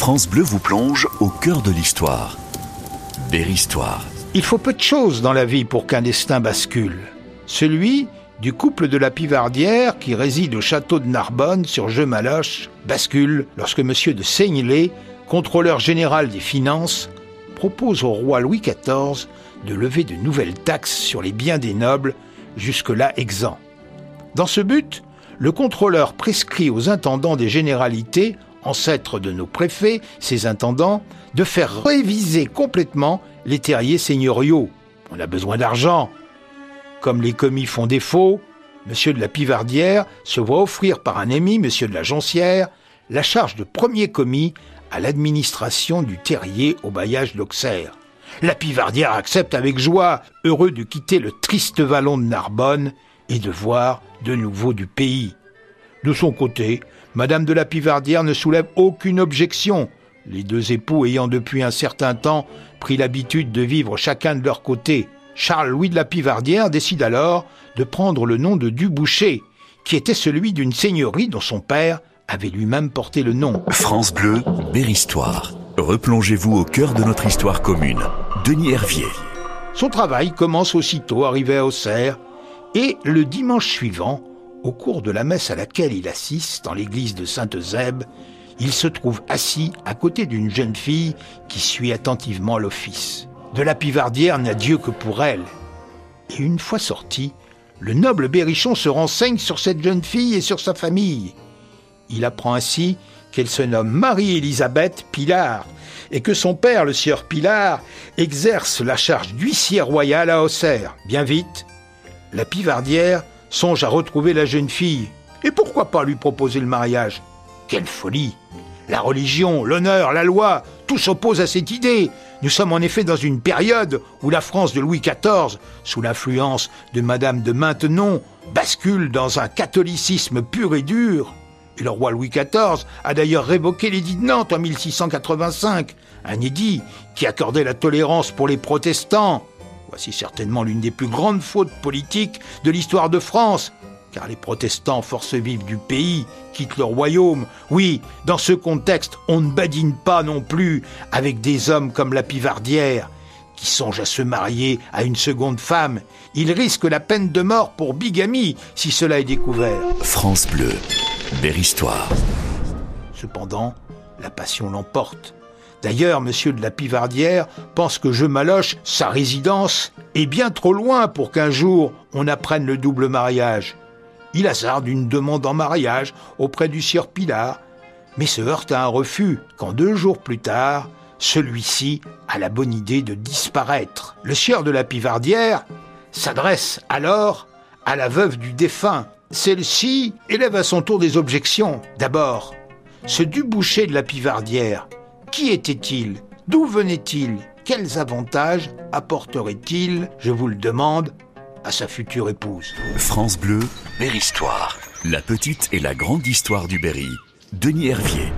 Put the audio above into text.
France Bleu vous plonge au cœur de l'histoire. Berry-Histoire. Il faut peu de choses dans la vie pour qu'un destin bascule. Celui du couple de la Pivardière qui réside au château de Narbonne sur Jeux-Maloche bascule lorsque M. de Seignelay, contrôleur général des finances, propose au roi Louis XIV de lever de nouvelles taxes sur les biens des nobles, jusque-là exempts. Dans ce but, le contrôleur prescrit aux intendants des généralités, ancêtres de nos préfets, ces intendants, de faire réviser complètement les terriers seigneuriaux. On a besoin d'argent. Comme les commis font défaut, M. de la Pivardière se voit offrir par un ami, M. de la Gencière, la charge de premier commis à l'administration du terrier au bailliage d'Auxerre. La Pivardière accepte avec joie, heureux de quitter le triste vallon de Narbonne et de voir de nouveau du pays. De son côté, Madame de la Pivardière ne soulève aucune objection, les deux époux ayant depuis un certain temps pris l'habitude de vivre chacun de leur côté. Charles-Louis de la Pivardière décide alors de prendre le nom de Duboucher, qui était celui d'une seigneurie dont son père avait lui-même porté le nom. France Bleu, Berry-Histoire. Replongez-vous au cœur de notre histoire commune. Denis Hervier. Son travail commence aussitôt arrivé à Auxerre, et le dimanche suivant, au cours de la messe à laquelle il assiste dans l'église de Sainte-Zèbe, il se trouve assis à côté d'une jeune fille qui suit attentivement l'office. De la pivardière n'a Dieu que pour elle. Et une fois sorti, le noble Berrichon se renseigne sur cette jeune fille et sur sa famille. Il apprend ainsi qu'elle se nomme Marie-Élisabeth Pilar et que son père, le sieur Pilar, exerce la charge d'huissier royal à Auxerre. Bien vite, la pivardière songe à retrouver la jeune fille. Et pourquoi pas lui proposer le mariage? Quelle folie La religion, l'honneur, la loi, tout s'oppose à cette idée. Nous sommes en effet dans une période où la France de Louis XIV, sous l'influence de Madame de Maintenon, bascule dans un catholicisme pur et dur. Et le roi Louis XIV a d'ailleurs révoqué l'édit de Nantes en 1685, un édit qui accordait la tolérance pour les protestants. Voici certainement l'une des plus grandes fautes politiques de l'histoire de France, car les protestants, forces vives du pays, quittent le royaume. Oui, dans ce contexte, on ne badine pas non plus avec des hommes comme la Pivardière, qui songent à se marier à une seconde femme. Ils risquent la peine de mort pour bigamie si cela est découvert. France Bleu, Berry-Histoire. Cependant, la passion l'emporte. D'ailleurs, monsieur de la Pivardière pense que Je Maloche, sa résidence, est bien trop loin pour qu'un jour on apprenne le double mariage. Il hasarde une demande en mariage auprès du sieur Pilar, mais se heurte à un refus quand deux jours plus tard, celui-ci a la bonne idée de disparaître. Le sieur de la Pivardière s'adresse alors à la veuve du défunt. Celle-ci élève à son tour des objections. D'abord, ce Duboucher de la Pivardière, qui était-il D'où venait-il Quels avantages apporterait-il, je vous le demande, à sa future épouse France Bleu, Berry-Histoire. La petite et la grande histoire du Berry. Denis Hervier.